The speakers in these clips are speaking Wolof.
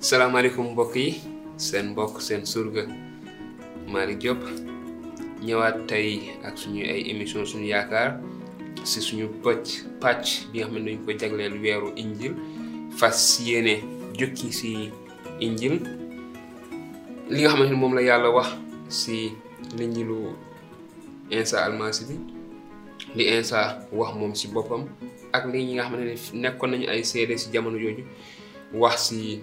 salaamaaleykum mbokk yi seen mbokk seen surga Malick Diop ñëwaat tey ak suñu ay émission suñu yaakaar si suñu pëcc pàcc bi nga xam ne dañ ko jagleel weeru injil fas yéene jukki si injil li nga xamante ni moom la yàlla wax si linjilu Insa almasi bi li Insa wax moom si boppam ak li ñi nga xamante ne nekkoon nañu ay seede si jamono jooju wax si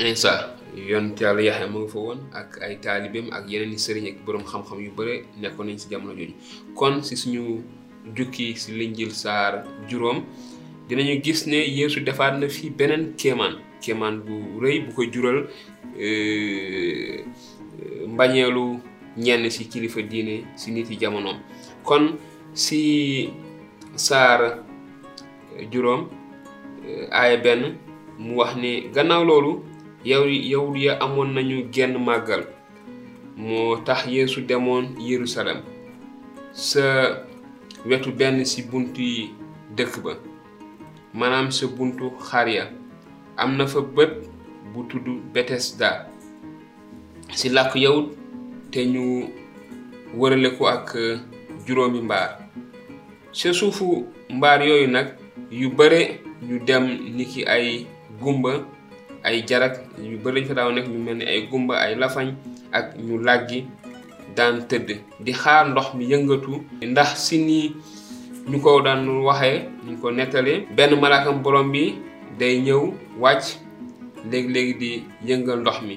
Insa yonent Yàlla Yaxya mu nga fa woon ak ay taalibeem ak yeneen i sëriñ ak boroom xam-xam yu bare nekkoon nañ si jamono jooju kon si suñu jukki si Linjiil saar juróom dinañu gis ne Yeesu defaat na fi beneen kéemaan kéemaan bu rëy bu ko jural mbañeelu ñenn si kilifa diine si nit yi jamonoom kon si saar juróom aaya benn mu wax ne gannaaw loolu yow yawut ya amoon nañu genn màggal moo tax yeesu demoon yerusalem sa wetu benn ci bunti dëkk ba maanaam sa buntu xar ya am na fa bët bu tudd betesda ci làkk yawut te ñu wërale ko ak juróomi mbaar sa suufu mbaar yooyu nag yu bare yu dem niki ay gumba ay jarak yu bëri dañ fa daaw nekk ñu mel ni ay gumba ay lafañ ak ñu làggi daan tëdd di xaar ndox mi yëngatu ndax si nii ñu ko daan waxee ñu ko nettalee benn malaakam borom bi day ñëw wàcc léegi-léegi di yëngal ndox mi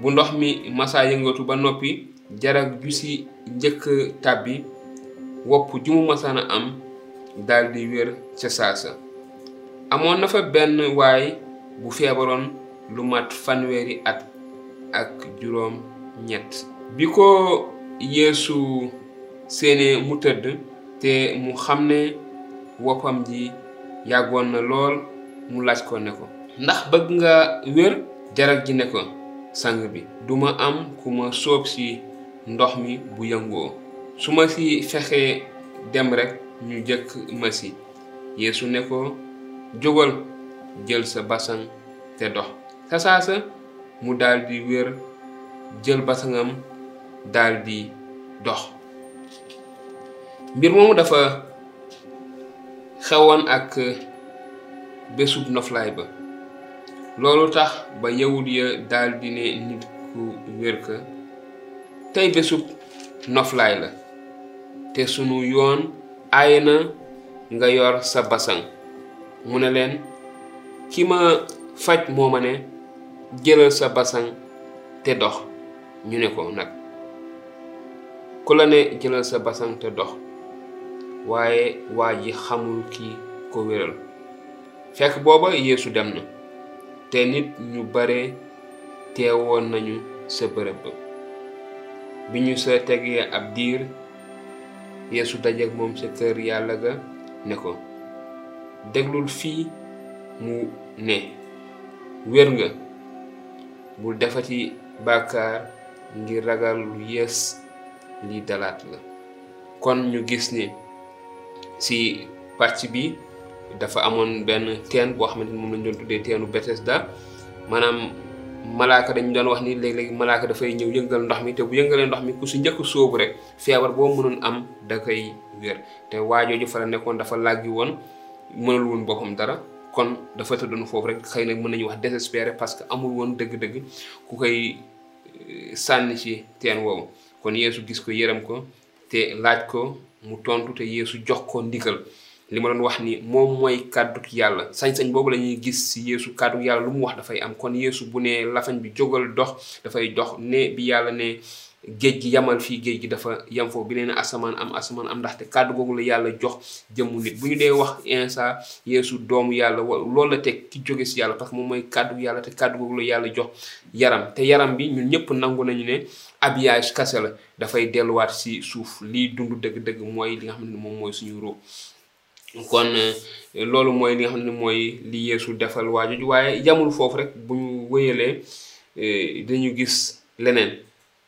bu ndox mi masaa yëngatu ba noppi jarag ju si njëkk tàbbi wopp ju mu masaan a am daldi wér ca saasa amoon na fa benn waay bu feebaroon lu mat fanweeri at ak juróom ñett bi ko yeesu seene mu tëdd te mu xam ne woppam ji yàggoon na lool mu laaj ko ne ko ndax bëgg nga wér jarag ji ne ko sang bi duma am ku ma soob si ndox mi bu yëngoo su ma si fexee dem rekk ñu jëkk ma si yeesu ne ko jógal jël sa basaŋ te dox sa saasa mu daldi wér jël basaŋam daldi dox mbir moomu dafa xewoon ak bésub noflaay ba loolu tax ba yawut ya daldi ne nit ku wér ka tey bésub noflaay la te sunu yoon aaye na nga yor sa basaŋ mu ne leen ki ma faj moo ma ne jëlal sa basaŋ te dox ñu ne ko nag ku la ne jëlal sa basan te dox waaye waa ji xamul ki ko wéral fekk booba yeesu dem na te nit ñu bare teewoon nañu sa bërëb ba bi ñu sa tegee ab diir yeesu dajeek moom sa kër yàlla ga ne ko déglul fii mu ne wér nga bul defati bàkkaar ngir ragal lu yees li dalaat la kon ñu gis ni si pàcc bi dafa amoon benn teen boo xamante ni moom lañ doon tuddee teenu Bethesda maanaam malaaka dañu doon wax ni léeg-léeg malaaka dafay ñëw yëngal ndox mi te bu yëngalee ndox mi ku si njëkk sóobu rek feebar boo mënoon am da koy wér te waajooju fa la nekkoon dafa làggi woon mënul woon boppam dara kon dafa tëddoon foofu rek xëy na mën nañu wax désespéré parce que amul woon dëgg-dëgg ku koy euh, sànni ci teen woowu kon yéesu gis ko yërëm ko te laaj ko mu tontu te yéesu jox ko ndigal li ma doon wax ni moom mooy kàddu yàlla sañ-sañ boobu la ñuy gis si yéesu kàddu yàlla lu mu wax dafay am kon yéesu bu ne lafañ bi jógal dox dafay dox ne bi yàlla ne géej gi yamal fii géej gi dafa yam foofu bi nee na asamaan am asamaan am ndaxte kàddu googu la yàlla jox jëmmu nit bu ñu dee wax insa yeesu doomu yàlla loolu la teg ki jóge si yàlla parce que moom mooy kàddu yàlla te kàddu googu la yàlla jox yaram te yaram bi ñun ñëpp nangu nañu ne habillage kase la dafay delluwaat si suuf lii dund dëgg-dëgg mooy li nga xam ne moom mooy suñu roo kon euh, loolu mooy li nga xam ne mooy li Yeesu defal waa jooju waaye yamul foofu rek bu ñu wéyalee euh, dañu gis leneen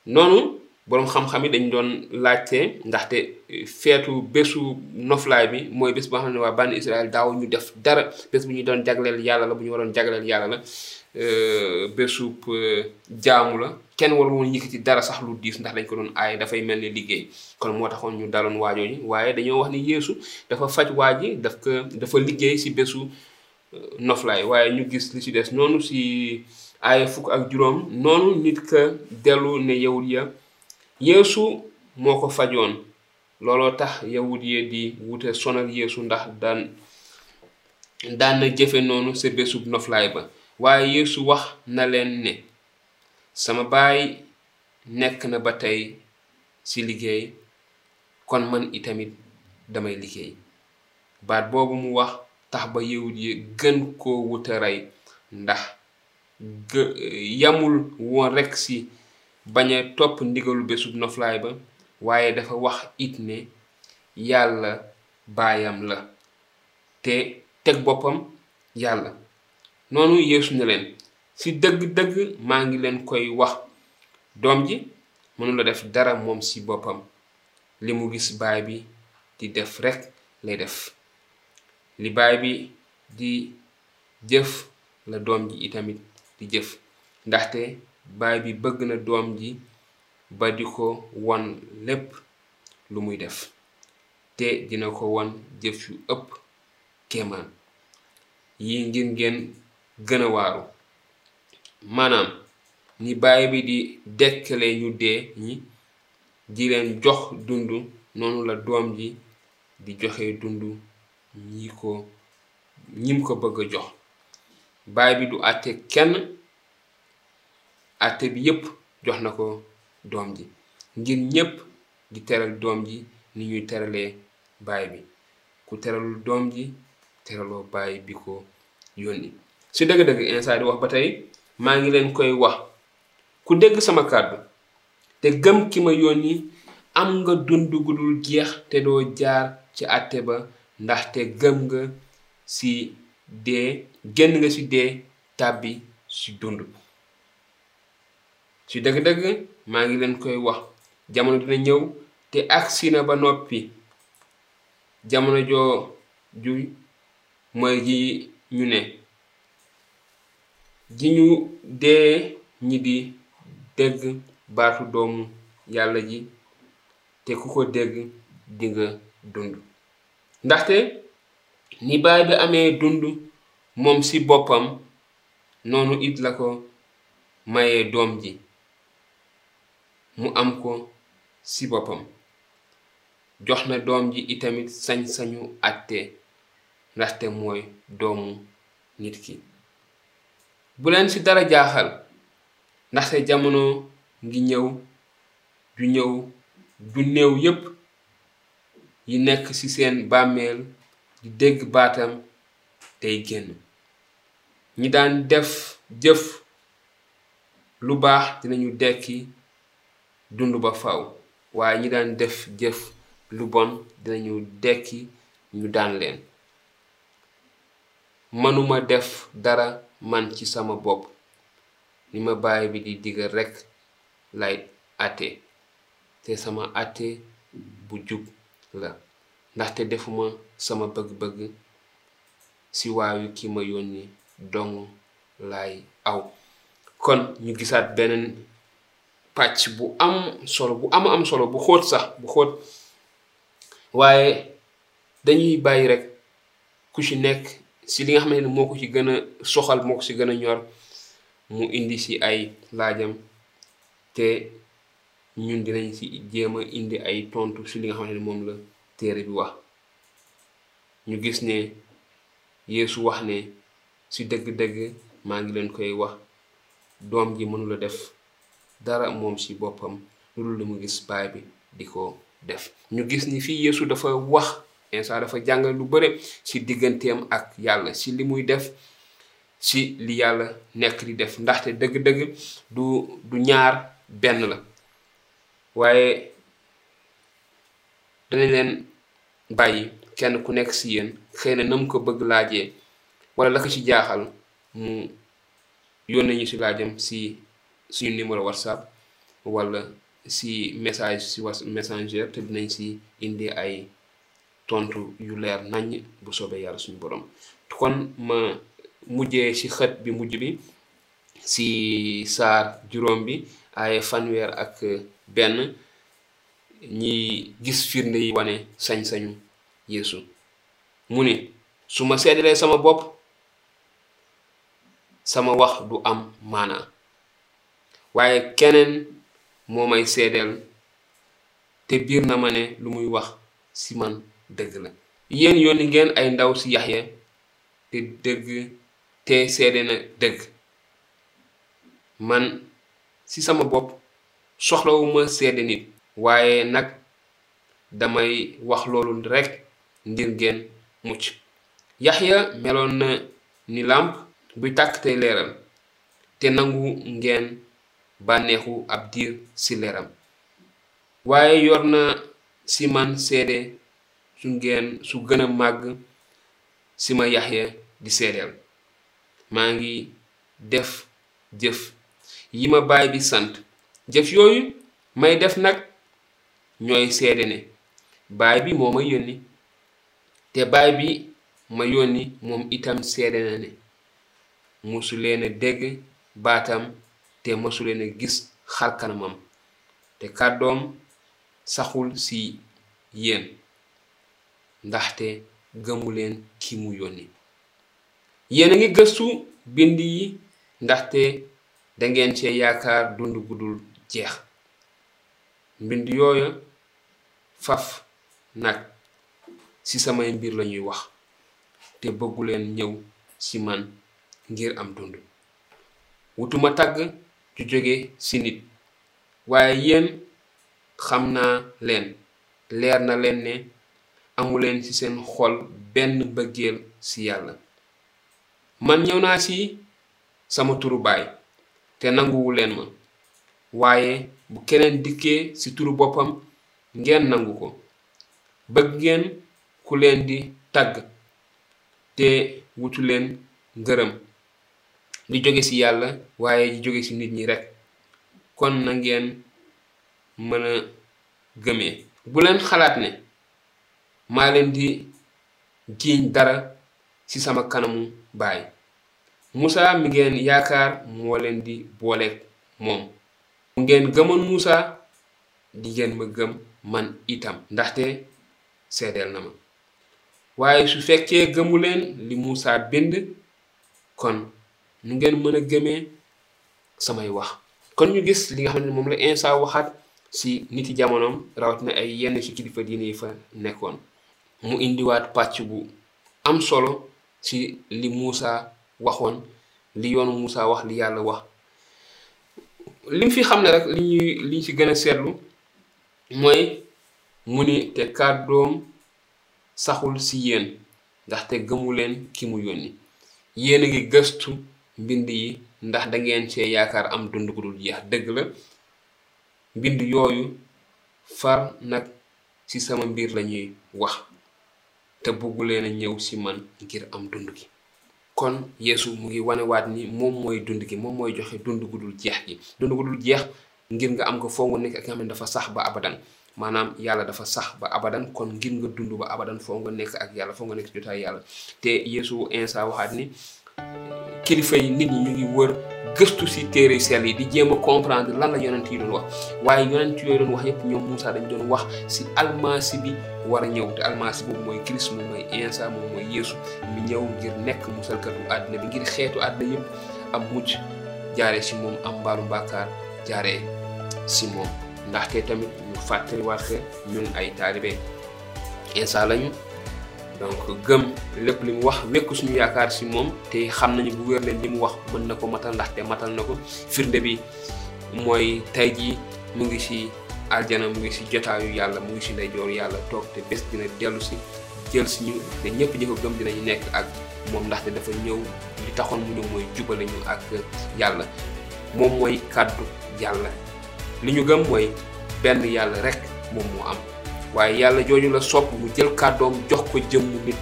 noonu boroom xam-xam yi dañ doon laajte ndaxte euh, feetu bésu noflaay bi mooy bés boo xam ne waa bànn Israël daaw ñu def dara bés bu ñu doon jagleel yàlla la bu ñu waroon jagleel yàlla la bésub jaamu la kenn warul woon yëkkati dara sax lu diis ndax dañ ko doon aaye dafay mel ni liggéey kon moo taxoon ñu daloon waajoo ji waaye dañoo wax ni yéesu dafa faj waa ji daf ko dafa liggéey si bésu euh, noflaay waaye ñu gis li si des noonu si aaye fukk ak juróom noonu nit ka dellu ne yawut ya yeesu moo ko fajoon looloo tax yawut ya di wute sonal yeesu ndax daan daan na jëfe noonu sa bésub noflaay ba waaye yeesu wax na leen ne sama baay nekk na ba tey ci liggéey kon man itamit damay liggéey baat boobu mu wax tax ba yawut yi gën koo wuta rey ndax gë yamul woon rekk ci bañ a topp ndigalu bésub noflaay ba waaye dafa wax it ne yàlla baayam la te teg boppam yàlla noonu yeesu ne leen si dëgg-dëgg maa ngi leen koy wax doom ji mënula def dara moom si boppam li mu gis baay bi di def rekk lay def li baay bi di jëf la doom ji itamit di jëf ndaxte baay bi bëgg na doom ji ba di ko won lépp lu muy def te dina ko won jëf yu ëpp kéemaan yi ngir ngeen gën a waaru maanaam ni baay bi di dekkale ñu dee ñi di leen jox dund noonu la doom ji di joxe dund ñi ko ñim ko bëgg a jox baay bi du àtte kenn àtte bi yépp jox na ko doom ji ngir ñépp di teral doom ji ni ñuy teralee baay bi ku teralul doom ji teraloo bàyyi bi ko yónni si dëgg-dëgg Iisaa di wax ba tey maa ngi leen koy wax ku dégg sama kàddu te gëm ki ma yónni am nga dund gu dul jeex te doo jaar ci àtte ba ndaxte gëm nga si dee génn nga si dee tàbbi si dund si dëgg-dëgg maa ngi leen koy wax jamono dina ñëw te agsi na ba noppi jamono joo ju mooy ji ñu ne ji ñu dee ñi di dégg baatu doomu yàlla ji te ku ko dégg di nga dund ndaxte ni baay bi amee dund moom ci boppam noonu it la ko mayee doom ji mu am ko ci boppam jox na doom ji itamit sañ-sañu àtte ndaxte mooy doomu nit ki bu leen ci dara jaaxal ndaxte jamono ngi ñëw ju ñëw ju néew yépp yi nekk ci seen bàmmeel di dégg baatam tey génn ñi daan def jëf lu baax dinañu dekki dund ba faw waaye ñi daan def jëf lu bon dinañu dekki ñu daan leen mënuma def dara man ci sama bopp ni ma baay bi di digal rekk lay àtte te sama àtte bu jub la ndaxte defuma sama bëgg-bëgg ci waayu ki ma yónni dong laay aw kon ñu gisaat beneen pàcc bu am solo bu am am solo bu xóot sax bu xóot waaye dañuy bàyyi rek ku ci nekk si li nga xam ne moo ko ci gën a soxal moo ko ci gën a ñor mu indi si ay laajam te ñun dinañ si jéem a indi ay tontu si li nga xam ne moom la téere bi wax ñu gis ne Yeesu wax ne ci dëgg-dëgg maa ngi leen koy wax doom ji mënula def dara moom ci boppam lu dul li mu gis baay bi di ko def ñu gis ni fii Yeesu dafa wax Insa dafa jàngal lu bare ci digganteem ak yàlla ci li muy def ci li yàlla nekk di def ndaxte dëgg-dëgg du du ñaar benn la waaye danañ leen bàyyi kenn ku nekk si yéen xëy na nam ko bëgg laajee wala la ko ci jaaxal mu yónnee ñu si laajam si suñu numéro whatsapp wala si message si was messenger te dinañ si indi ay tontu yu leer nañ bu soobee yàlla suñu borom kon ma mujjee si xët bi mujj bi si saar juróom bi ay fanweer ak benn ñi gis firnde yi wane sañ-sañu Yeesu mu ne su ma seedalee sama bopp sama wax du am maanaa waaye keneen moo may seedeel te biir na ma ne lu muy wax ci man dëgg la yéen yónni ngeen ay ndaw ci Yaxya te dëgg te seede na dëgg man ci sama bopp soxlawuma seede nit waaye nag damay wax loolu rekk ngir ngeen mucc yaxya meloon na ni làmp buy tàkk tey leeral te nangu ngeen bànneexu ab diir ci leeram waaye yor na ci man seede su ngeen su gën a màgg ci ma yaxya di seedeel maa ngi def jëf yi ma baay bi sant jëf yooyu may def nag ñooy seede ne baay bi moo ma yónni te baay bi ma yónni moom itam seede na ne mosu leen a dégg baatam te mosu leen a gis xarkanamam te kàddoom saxul ci yéen ndaxte gëmu leen ki mu yónni yéen a ngi gëstu bind yi ndaxte dangeen cee yaakaar dund gudul jeex mbind yooyu faf nag ci samay mbir lañuy wax te bëgguleen ñëw ci man ngir am dund wutuma tagg ju jóge ci nit waaye yéen xam naa leen leer na leen ne amuleen ci seen xol benn bëggeel ci yàlla man ñëw naa ci sama turu baay te nanguwu leen ma waaye bu keneen dikkee ci turu boppam ngeen nangu ko bëgg ngeen ku leen di tagg te wutu leen ngërëm di jóge ci yàlla waaye di jóge ci nit ñi rekk kon na ngeen mën a gëmee bu leen xalaat ne maa leen di jiiñ dara ci sama kanamu baay Musaa mi ngeen yaakaar moo leen di booleeg moom bu ngeen gëmoon Musaa di ngeen ma gëm man itam ndaxte seedeel na ma waaye su fekkee gëmu leen li Musaa bind kon nu ngeen mën a gëmee samay wax kon ñu gis li nga xam ne moom la Insa waxaat si nit yi jamonoom rawatina ay yenn ci kilifa diine yi fa nekkoon mu indiwaat pàcc bu am solo si li Moussa waxoon li yoonu Moussa wax li yàlla wax lim fi xam ne rek li ñuy liñ ci gën a seetlu mooy mu ni te kàddoom saxul ci yéen ndaxte gëmuleen ki mu yónni yéen a ngi gëstu mbind yi ndax dangeen cee yaakaar am dund gu dul jeex dëgg la mbind yooyu far nag ci sama mbir lañuy wax te bëggu leen a ñëw ci man ngir am dund gi kon yéesu mu ngi wanewaat ni moom mooy dund gi moom mooy joxe dund gu dul jeex gi dund gu dul jeex ngir nga am ko foo nga nekk ak nga xam ne dafa sax ba abadan maanaam yàlla dafa sax ba abadan kon ngir nga dund ba abadan foo nga nekk ak yàlla foo nga nekk jotaay yàlla te Yeesu insa waxaat ni kilifa yi nit ñi ñu ngi wër gëstu si téere sell yi di jéem a comprendre lan la yonent yi doon wax waaye yonent yooyu doon wax yëpp ñoom Moussa dañ doon wax si almasi bi war a ñëw te almasi boobu mooy Christ moom mooy Insa moom mooy Yeesu mi ñëw ngir nekk musalkatu àddina bi ngir xeetu àddina yëpp am mucc jaaree si moom am mbaalum bàkkaar jaaree si moom ndaxte tamit ñu fàttaliwaat que ñun ay taalibe Insa lañu donc gëm lépp li mu wax wekk suñu yaakaar si moom te xam nañu bu wér leen li mu wax mën na ko matal ndaxte matal na ko firnde bi mooy tey jii mu ngi si aljana mu ngi si jotaayu yàlla mu ngi si ndeyjoor yàlla toog te bés dina dellu si jël si ñu te ñëpp ñi ko gëm dinañu nekk ak moom ndaxte dafa ñëw li taxoon mu ñëw mooy jubale ñu ak yàlla moom mooy kàddu yàlla li ñu gëm mooy benn yàlla rek moom moo am waaye yàlla jooju la sopp mu jël kàddoom jox ko jëmm nit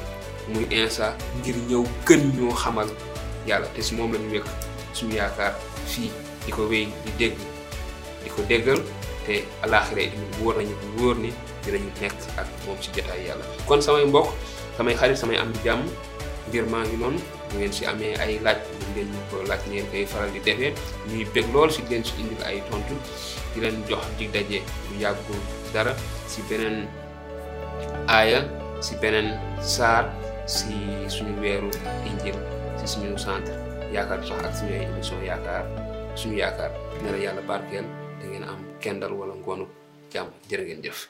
muy insa ngir ñëw gën ñoo xamal yàlla te si moom la ñu wékk suñu yaakaar fii di ko wéy di dégg di ko déggal te alaaxira yi tamit wóor nañu bu wóor ni dinañu nekk ak moom si jotaay yàlla kon samay mbokk samay xarit samay am di jàmm mbir maa ngi noonu bu ngeen si amee ay laaj bu ngeen ñu ko laaj ngeen koy faral di defee ñuy bég lool si leen si indil ay tontu di leen jox di daje bu yàggul dara si beneen aaya si beneen saar si suñu weeru injil si suñu centre yaakaar du sax ak suñu ay émission yaakaar suñu yaakaar ne la yàlla barkeel da ngeen am kendal wala ngoonu jàmm jërë ngeen jëf